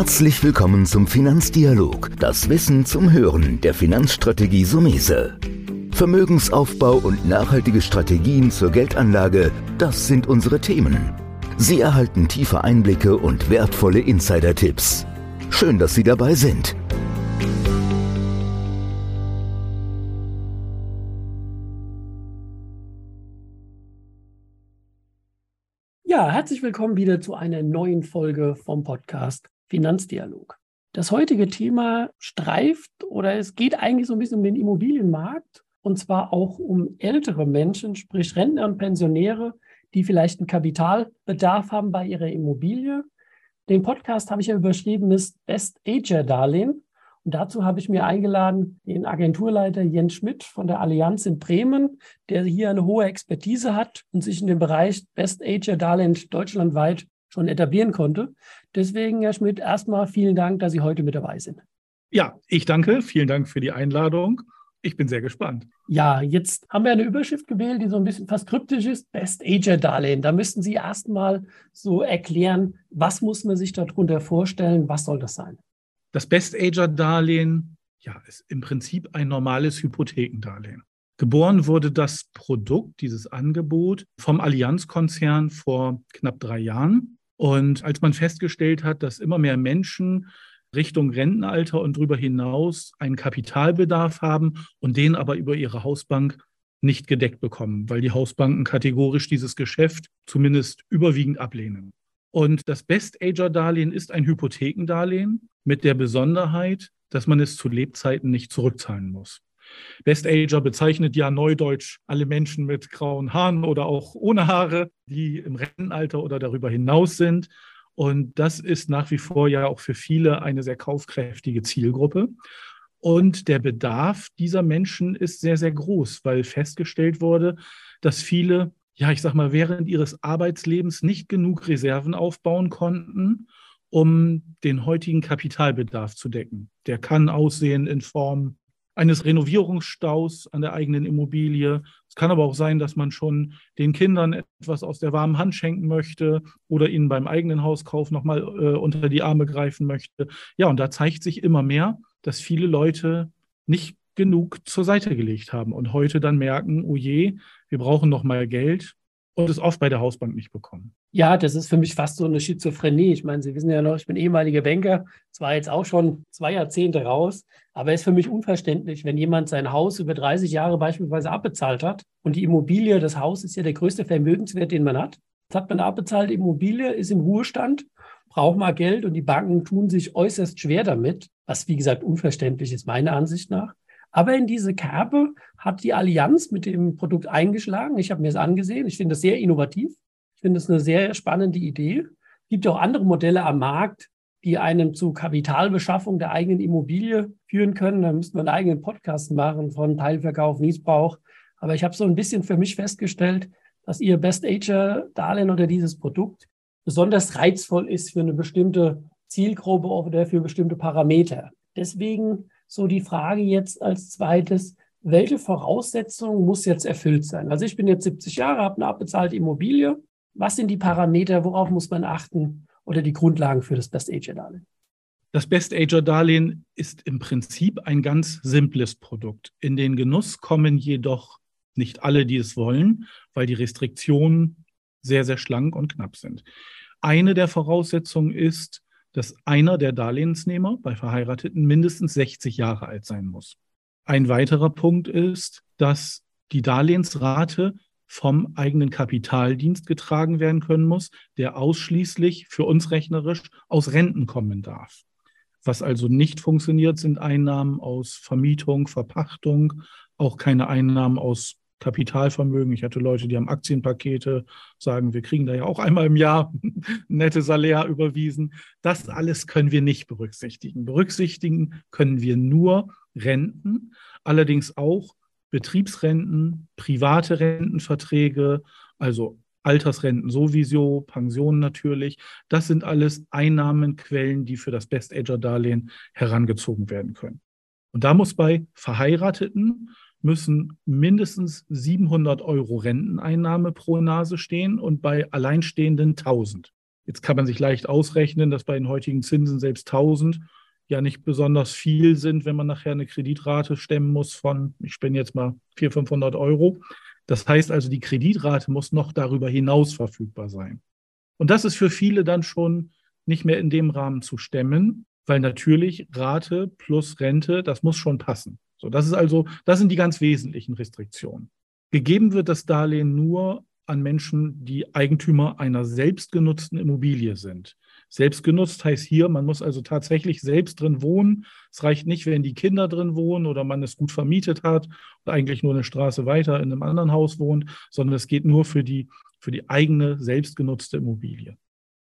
Herzlich willkommen zum Finanzdialog, das Wissen zum Hören der Finanzstrategie Sumese. Vermögensaufbau und nachhaltige Strategien zur Geldanlage, das sind unsere Themen. Sie erhalten tiefe Einblicke und wertvolle Insider-Tipps. Schön, dass Sie dabei sind. Ja, herzlich willkommen wieder zu einer neuen Folge vom Podcast Finanzdialog. Das heutige Thema streift oder es geht eigentlich so ein bisschen um den Immobilienmarkt und zwar auch um ältere Menschen, sprich Rentner und Pensionäre, die vielleicht einen Kapitalbedarf haben bei ihrer Immobilie. Den Podcast habe ich ja überschrieben, ist Best Ager Darlehen. Und dazu habe ich mir eingeladen den Agenturleiter Jens Schmidt von der Allianz in Bremen, der hier eine hohe Expertise hat und sich in dem Bereich Best Ager Darlehen deutschlandweit schon etablieren konnte. Deswegen, Herr Schmidt, erstmal vielen Dank, dass Sie heute mit dabei sind. Ja, ich danke. Vielen Dank für die Einladung. Ich bin sehr gespannt. Ja, jetzt haben wir eine Überschrift gewählt, die so ein bisschen fast kryptisch ist. Best Ager Darlehen. Da müssten Sie erstmal so erklären, was muss man sich darunter vorstellen? Was soll das sein? Das Best-Ager-Darlehen ja, ist im Prinzip ein normales Hypothekendarlehen. Geboren wurde das Produkt, dieses Angebot vom Allianzkonzern vor knapp drei Jahren. Und als man festgestellt hat, dass immer mehr Menschen Richtung Rentenalter und darüber hinaus einen Kapitalbedarf haben und den aber über ihre Hausbank nicht gedeckt bekommen, weil die Hausbanken kategorisch dieses Geschäft zumindest überwiegend ablehnen. Und das Best-Ager-Darlehen ist ein Hypothekendarlehen mit der Besonderheit, dass man es zu Lebzeiten nicht zurückzahlen muss. Best Ager bezeichnet ja neudeutsch alle Menschen mit grauen Haaren oder auch ohne Haare, die im Rentenalter oder darüber hinaus sind. Und das ist nach wie vor ja auch für viele eine sehr kaufkräftige Zielgruppe. Und der Bedarf dieser Menschen ist sehr, sehr groß, weil festgestellt wurde, dass viele ja, ich sag mal, während ihres Arbeitslebens nicht genug Reserven aufbauen konnten, um den heutigen Kapitalbedarf zu decken. Der kann aussehen in Form eines Renovierungsstaus an der eigenen Immobilie. Es kann aber auch sein, dass man schon den Kindern etwas aus der warmen Hand schenken möchte oder ihnen beim eigenen Hauskauf nochmal äh, unter die Arme greifen möchte. Ja, und da zeigt sich immer mehr, dass viele Leute nicht genug zur Seite gelegt haben und heute dann merken, oh je, wir brauchen noch mal Geld und es oft bei der Hausbank nicht bekommen. Ja, das ist für mich fast so eine Schizophrenie. Ich meine, Sie wissen ja noch, ich bin ehemaliger Banker, zwar jetzt auch schon zwei Jahrzehnte raus, aber es ist für mich unverständlich, wenn jemand sein Haus über 30 Jahre beispielsweise abbezahlt hat und die Immobilie, das Haus ist ja der größte Vermögenswert, den man hat. Jetzt hat man eine abbezahlte Immobilie, ist im Ruhestand, braucht mal Geld und die Banken tun sich äußerst schwer damit, was wie gesagt unverständlich ist, meiner Ansicht nach. Aber in diese Kerbe hat die Allianz mit dem Produkt eingeschlagen. Ich habe mir das angesehen. Ich finde das sehr innovativ. Ich finde das eine sehr spannende Idee. Es gibt ja auch andere Modelle am Markt, die einem zu Kapitalbeschaffung der eigenen Immobilie führen können. Da müsste man einen eigenen Podcast machen von Teilverkauf, Niesbrauch. Aber ich habe so ein bisschen für mich festgestellt, dass ihr Best Ager Darlehen oder dieses Produkt besonders reizvoll ist für eine bestimmte Zielgruppe oder für bestimmte Parameter. Deswegen so die Frage jetzt als zweites, welche Voraussetzungen muss jetzt erfüllt sein? Also ich bin jetzt 70 Jahre, habe eine abbezahlte Immobilie. Was sind die Parameter, worauf muss man achten oder die Grundlagen für das Best Ager Darlehen? Das Best Ager Darlehen ist im Prinzip ein ganz simples Produkt. In den Genuss kommen jedoch nicht alle, die es wollen, weil die Restriktionen sehr, sehr schlank und knapp sind. Eine der Voraussetzungen ist, dass einer der Darlehensnehmer bei Verheirateten mindestens 60 Jahre alt sein muss. Ein weiterer Punkt ist, dass die Darlehensrate vom eigenen Kapitaldienst getragen werden können muss, der ausschließlich für uns rechnerisch aus Renten kommen darf. Was also nicht funktioniert, sind Einnahmen aus Vermietung, Verpachtung, auch keine Einnahmen aus Kapitalvermögen. Ich hatte Leute, die haben Aktienpakete, sagen, wir kriegen da ja auch einmal im Jahr nette Salär überwiesen. Das alles können wir nicht berücksichtigen. Berücksichtigen können wir nur Renten, allerdings auch Betriebsrenten, private Rentenverträge, also Altersrenten sowieso, Pensionen natürlich. Das sind alles Einnahmenquellen, die für das Best-Ager-Darlehen herangezogen werden können. Und da muss bei Verheirateten müssen mindestens 700 Euro Renteneinnahme pro Nase stehen und bei Alleinstehenden 1000. Jetzt kann man sich leicht ausrechnen, dass bei den heutigen Zinsen selbst 1000 ja nicht besonders viel sind, wenn man nachher eine Kreditrate stemmen muss von, ich spende jetzt mal 400, 500 Euro. Das heißt also, die Kreditrate muss noch darüber hinaus verfügbar sein. Und das ist für viele dann schon nicht mehr in dem Rahmen zu stemmen, weil natürlich Rate plus Rente, das muss schon passen. So, das ist also, das sind die ganz wesentlichen Restriktionen. Gegeben wird das Darlehen nur an Menschen, die Eigentümer einer selbstgenutzten Immobilie sind. Selbstgenutzt heißt hier, man muss also tatsächlich selbst drin wohnen. Es reicht nicht, wenn die Kinder drin wohnen oder man es gut vermietet hat und eigentlich nur eine Straße weiter in einem anderen Haus wohnt, sondern es geht nur für die, für die eigene selbstgenutzte Immobilie.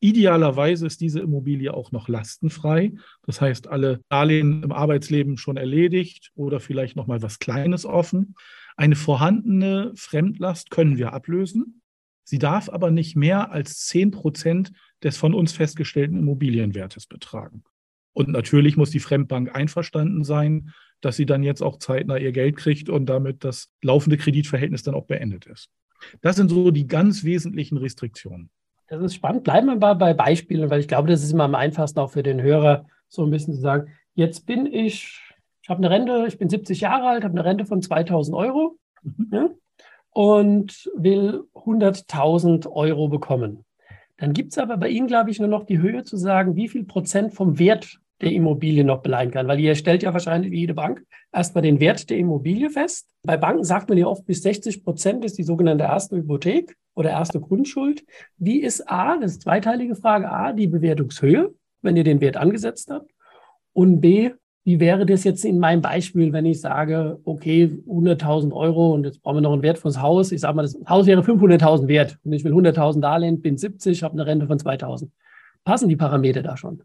Idealerweise ist diese Immobilie auch noch lastenfrei. Das heißt, alle Darlehen im Arbeitsleben schon erledigt oder vielleicht noch mal was Kleines offen. Eine vorhandene Fremdlast können wir ablösen. Sie darf aber nicht mehr als 10 Prozent des von uns festgestellten Immobilienwertes betragen. Und natürlich muss die Fremdbank einverstanden sein, dass sie dann jetzt auch zeitnah ihr Geld kriegt und damit das laufende Kreditverhältnis dann auch beendet ist. Das sind so die ganz wesentlichen Restriktionen. Das ist spannend. Bleiben wir mal bei Beispielen, weil ich glaube, das ist immer am einfachsten auch für den Hörer, so ein bisschen zu sagen, jetzt bin ich, ich habe eine Rente, ich bin 70 Jahre alt, habe eine Rente von 2000 Euro. Mhm. Ja? und will 100.000 Euro bekommen. Dann gibt es aber bei Ihnen, glaube ich, nur noch die Höhe zu sagen, wie viel Prozent vom Wert der Immobilie noch beleihen kann. Weil ihr stellt ja wahrscheinlich wie jede Bank erstmal den Wert der Immobilie fest. Bei Banken sagt man ja oft, bis 60 Prozent ist die sogenannte erste Hypothek oder erste Grundschuld. Wie ist A, das ist zweiteilige Frage, A, die Bewertungshöhe, wenn ihr den Wert angesetzt habt? Und B, wie wäre das jetzt in meinem Beispiel, wenn ich sage, okay, 100.000 Euro und jetzt brauchen wir noch einen Wert fürs Haus. Ich sage mal, das Haus wäre 500.000 wert und ich will 100.000 Darlehen, bin 70, habe eine Rente von 2.000. Passen die Parameter da schon?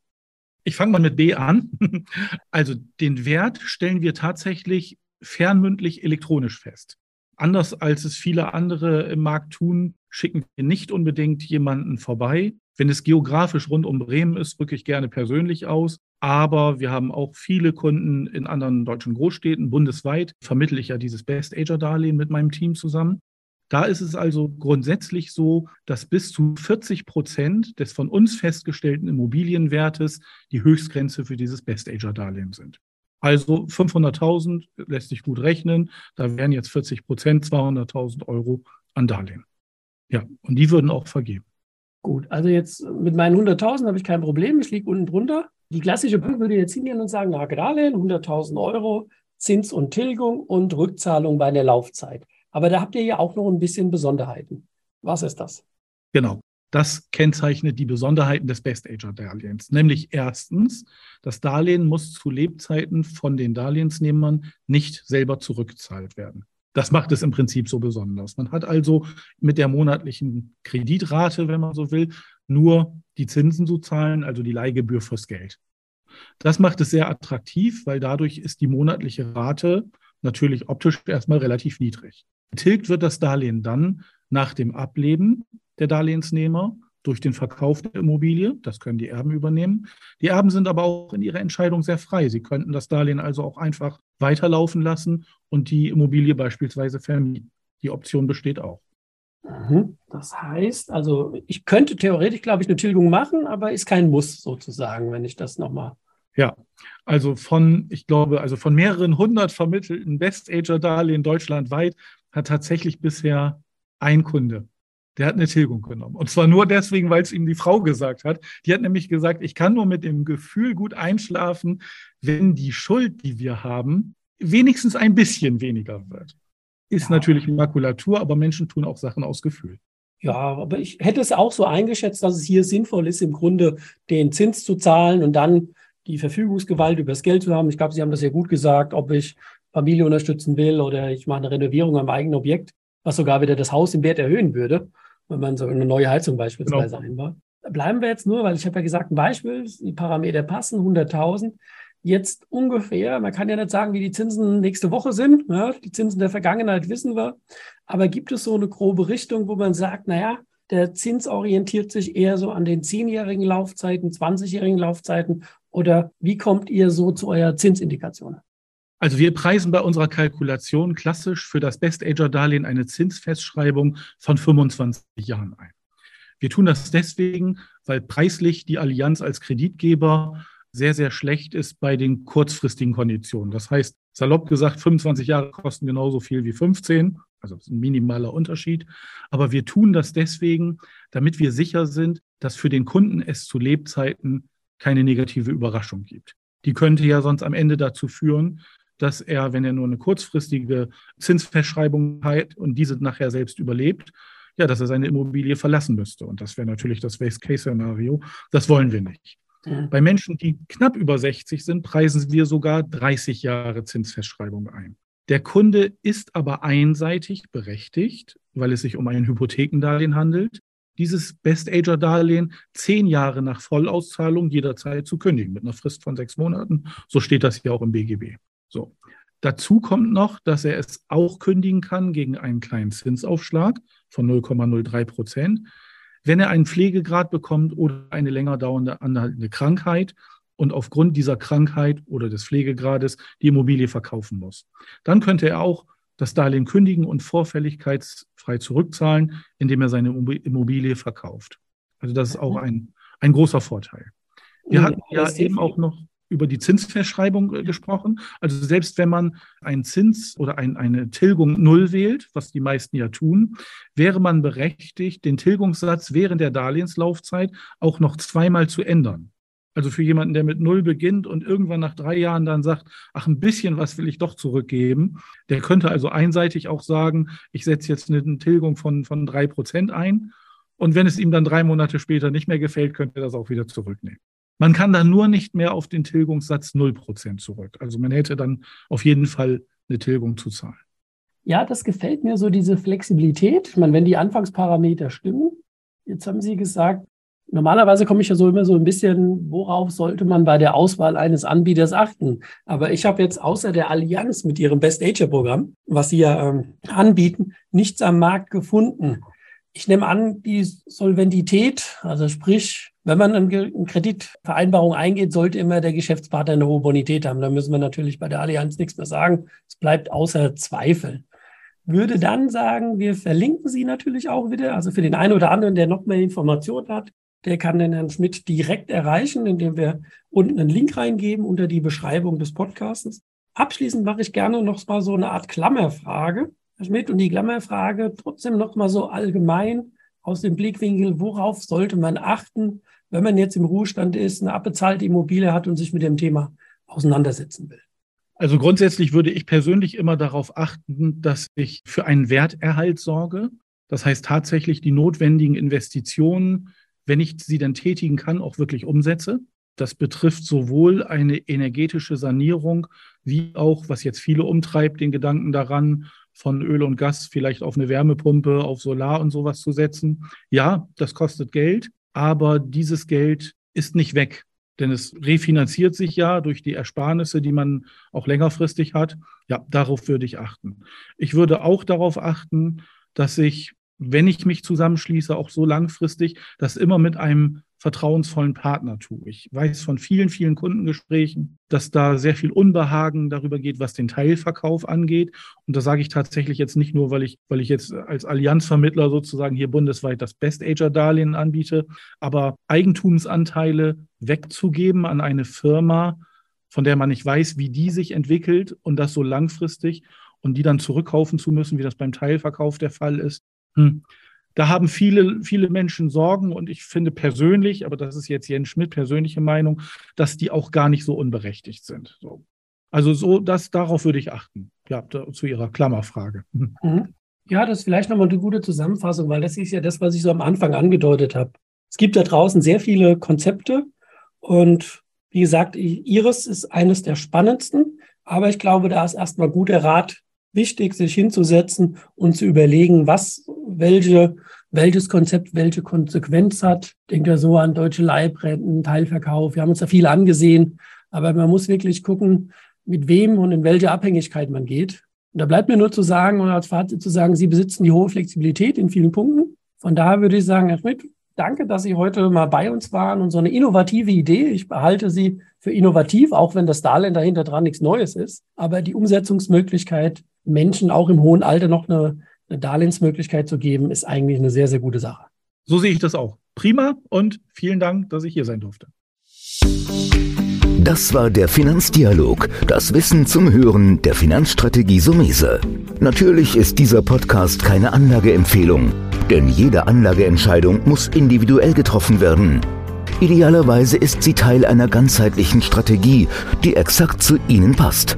Ich fange mal mit B an. Also den Wert stellen wir tatsächlich fernmündlich elektronisch fest. Anders als es viele andere im Markt tun, schicken wir nicht unbedingt jemanden vorbei. Wenn es geografisch rund um Bremen ist, rücke ich gerne persönlich aus. Aber wir haben auch viele Kunden in anderen deutschen Großstädten. Bundesweit vermittle ich ja dieses Best Ager Darlehen mit meinem Team zusammen. Da ist es also grundsätzlich so, dass bis zu 40 Prozent des von uns festgestellten Immobilienwertes die Höchstgrenze für dieses Best Ager Darlehen sind. Also 500.000 lässt sich gut rechnen. Da wären jetzt 40 Prozent 200.000 Euro an Darlehen. Ja, und die würden auch vergeben. Gut, also jetzt mit meinen 100.000 habe ich kein Problem. Ich liege unten drunter. Die klassische Bank würde jetzt hingehen und sagen, na, Darlehen, 100.000 Euro, Zins und Tilgung und Rückzahlung bei der Laufzeit. Aber da habt ihr ja auch noch ein bisschen Besonderheiten. Was ist das? Genau. Das kennzeichnet die Besonderheiten des Best-Ager-Darlehens. Nämlich erstens, das Darlehen muss zu Lebzeiten von den Darlehensnehmern nicht selber zurückgezahlt werden. Das macht es im Prinzip so besonders. Man hat also mit der monatlichen Kreditrate, wenn man so will, nur die Zinsen zu zahlen, also die Leihgebühr fürs Geld. Das macht es sehr attraktiv, weil dadurch ist die monatliche Rate natürlich optisch erstmal relativ niedrig. Tilgt wird das Darlehen dann nach dem Ableben der Darlehensnehmer durch den Verkauf der Immobilie. Das können die Erben übernehmen. Die Erben sind aber auch in ihrer Entscheidung sehr frei. Sie könnten das Darlehen also auch einfach weiterlaufen lassen und die Immobilie beispielsweise vermieten. Die Option besteht auch. Mhm. Das heißt, also ich könnte theoretisch, glaube ich, eine Tilgung machen, aber ist kein Muss sozusagen, wenn ich das nochmal. Ja, also von, ich glaube, also von mehreren hundert vermittelten Best-Ager-Darlehen deutschlandweit hat tatsächlich bisher ein Kunde, der hat eine Tilgung genommen. Und zwar nur deswegen, weil es ihm die Frau gesagt hat. Die hat nämlich gesagt, ich kann nur mit dem Gefühl gut einschlafen, wenn die Schuld, die wir haben, wenigstens ein bisschen weniger wird. Ist ja. natürlich Makulatur, aber Menschen tun auch Sachen aus Gefühl. Ja, aber ich hätte es auch so eingeschätzt, dass es hier sinnvoll ist, im Grunde den Zins zu zahlen und dann die Verfügungsgewalt über das Geld zu haben. Ich glaube, Sie haben das ja gut gesagt, ob ich Familie unterstützen will oder ich mache eine Renovierung am eigenen Objekt, was sogar wieder das Haus im Wert erhöhen würde, wenn man so eine neue Heizung beispielsweise genau. einbaut. Bleiben wir jetzt nur, weil ich habe ja gesagt, ein Beispiel, die Parameter passen, 100.000 jetzt ungefähr, man kann ja nicht sagen, wie die Zinsen nächste Woche sind, ja, die Zinsen der Vergangenheit wissen wir, aber gibt es so eine grobe Richtung, wo man sagt, naja, der Zins orientiert sich eher so an den 10-jährigen Laufzeiten, 20-jährigen Laufzeiten oder wie kommt ihr so zu eurer Zinsindikation? Also wir preisen bei unserer Kalkulation klassisch für das Best-Ager-Darlehen eine Zinsfestschreibung von 25 Jahren ein. Wir tun das deswegen, weil preislich die Allianz als Kreditgeber sehr, sehr schlecht ist bei den kurzfristigen Konditionen. Das heißt, salopp gesagt, 25 Jahre kosten genauso viel wie 15, also ein minimaler Unterschied. Aber wir tun das deswegen, damit wir sicher sind, dass für den Kunden es zu Lebzeiten keine negative Überraschung gibt. Die könnte ja sonst am Ende dazu führen, dass er, wenn er nur eine kurzfristige Zinsverschreibung hat und diese nachher selbst überlebt, ja, dass er seine Immobilie verlassen müsste. Und das wäre natürlich das Worst-Case-Szenario. Das wollen wir nicht. Bei Menschen, die knapp über 60 sind, preisen wir sogar 30 Jahre Zinsfestschreibung ein. Der Kunde ist aber einseitig berechtigt, weil es sich um ein Hypothekendarlehen handelt, dieses Best-Ager-Darlehen zehn Jahre nach Vollauszahlung jederzeit zu kündigen, mit einer Frist von sechs Monaten. So steht das hier auch im BGB. So. Dazu kommt noch, dass er es auch kündigen kann gegen einen kleinen Zinsaufschlag von 0,03 Prozent wenn er einen Pflegegrad bekommt oder eine länger dauernde anhaltende Krankheit und aufgrund dieser Krankheit oder des Pflegegrades die Immobilie verkaufen muss. Dann könnte er auch das Darlehen kündigen und vorfälligkeitsfrei zurückzahlen, indem er seine Immobilie verkauft. Also das ist auch ein, ein großer Vorteil. Wir hatten ja eben auch noch über die Zinsverschreibung äh, gesprochen. Also selbst wenn man einen Zins oder ein, eine Tilgung null wählt, was die meisten ja tun, wäre man berechtigt, den Tilgungssatz während der Darlehenslaufzeit auch noch zweimal zu ändern. Also für jemanden, der mit Null beginnt und irgendwann nach drei Jahren dann sagt, ach, ein bisschen was will ich doch zurückgeben, der könnte also einseitig auch sagen, ich setze jetzt eine Tilgung von, von drei Prozent ein. Und wenn es ihm dann drei Monate später nicht mehr gefällt, könnte er das auch wieder zurücknehmen. Man kann dann nur nicht mehr auf den Tilgungssatz 0% zurück. Also man hätte dann auf jeden Fall eine Tilgung zu zahlen. Ja, das gefällt mir so, diese Flexibilität. Ich meine, wenn die Anfangsparameter stimmen, jetzt haben Sie gesagt, normalerweise komme ich ja so immer so ein bisschen, worauf sollte man bei der Auswahl eines Anbieters achten? Aber ich habe jetzt außer der Allianz mit ihrem Best Ager Programm, was Sie ja ähm, anbieten, nichts am Markt gefunden. Ich nehme an, die Solventität, also sprich, wenn man eine Kreditvereinbarung eingeht, sollte immer der Geschäftspartner eine hohe Bonität haben. Da müssen wir natürlich bei der Allianz nichts mehr sagen. Es bleibt außer Zweifel. Würde dann sagen, wir verlinken Sie natürlich auch wieder. Also für den einen oder anderen, der noch mehr Informationen hat, der kann den Herrn Schmidt direkt erreichen, indem wir unten einen Link reingeben unter die Beschreibung des Podcasts. Abschließend mache ich gerne noch mal so eine Art Klammerfrage. Herr Schmidt, und die Klammerfrage trotzdem noch mal so allgemein aus dem Blickwinkel, worauf sollte man achten, wenn man jetzt im Ruhestand ist, eine abbezahlte Immobilie hat und sich mit dem Thema auseinandersetzen will? Also grundsätzlich würde ich persönlich immer darauf achten, dass ich für einen Werterhalt sorge. Das heißt tatsächlich die notwendigen Investitionen, wenn ich sie dann tätigen kann, auch wirklich umsetze. Das betrifft sowohl eine energetische Sanierung wie auch, was jetzt viele umtreibt, den Gedanken daran, von Öl und Gas vielleicht auf eine Wärmepumpe, auf Solar und sowas zu setzen. Ja, das kostet Geld, aber dieses Geld ist nicht weg, denn es refinanziert sich ja durch die Ersparnisse, die man auch längerfristig hat. Ja, darauf würde ich achten. Ich würde auch darauf achten, dass ich, wenn ich mich zusammenschließe, auch so langfristig, das immer mit einem vertrauensvollen Partner tue. Ich weiß von vielen, vielen Kundengesprächen, dass da sehr viel Unbehagen darüber geht, was den Teilverkauf angeht. Und das sage ich tatsächlich jetzt nicht nur, weil ich, weil ich jetzt als Allianzvermittler sozusagen hier bundesweit das Best-Ager-Darlehen anbiete, aber Eigentumsanteile wegzugeben an eine Firma, von der man nicht weiß, wie die sich entwickelt und das so langfristig und die dann zurückkaufen zu müssen, wie das beim Teilverkauf der Fall ist. Hm. Da haben viele, viele Menschen Sorgen und ich finde persönlich, aber das ist jetzt Jens Schmidt persönliche Meinung, dass die auch gar nicht so unberechtigt sind. So. Also so, das, darauf würde ich achten. Ja, da, zu Ihrer Klammerfrage. Mhm. mhm. Ja, das ist vielleicht nochmal eine gute Zusammenfassung, weil das ist ja das, was ich so am Anfang angedeutet habe. Es gibt da draußen sehr viele Konzepte und wie gesagt, Iris ist eines der spannendsten, aber ich glaube, da ist erstmal guter Rat wichtig, sich hinzusetzen und zu überlegen, was, welche, welches Konzept, welche Konsequenz hat. Ich denke so an deutsche Leibrenten, Teilverkauf. Wir haben uns da viel angesehen, aber man muss wirklich gucken, mit wem und in welche Abhängigkeit man geht. Und da bleibt mir nur zu sagen und als Fazit zu sagen, Sie besitzen die hohe Flexibilität in vielen Punkten. Von daher würde ich sagen, Herr Schmidt, danke, dass Sie heute mal bei uns waren und so eine innovative Idee. Ich behalte sie für innovativ, auch wenn das Darlehen dahinter dran nichts Neues ist. Aber die Umsetzungsmöglichkeit Menschen auch im hohen Alter noch eine, eine Darlehensmöglichkeit zu geben, ist eigentlich eine sehr, sehr gute Sache. So sehe ich das auch. Prima und vielen Dank, dass ich hier sein durfte. Das war der Finanzdialog, das Wissen zum Hören der Finanzstrategie Sumese. Natürlich ist dieser Podcast keine Anlageempfehlung, denn jede Anlageentscheidung muss individuell getroffen werden. Idealerweise ist sie Teil einer ganzheitlichen Strategie, die exakt zu Ihnen passt.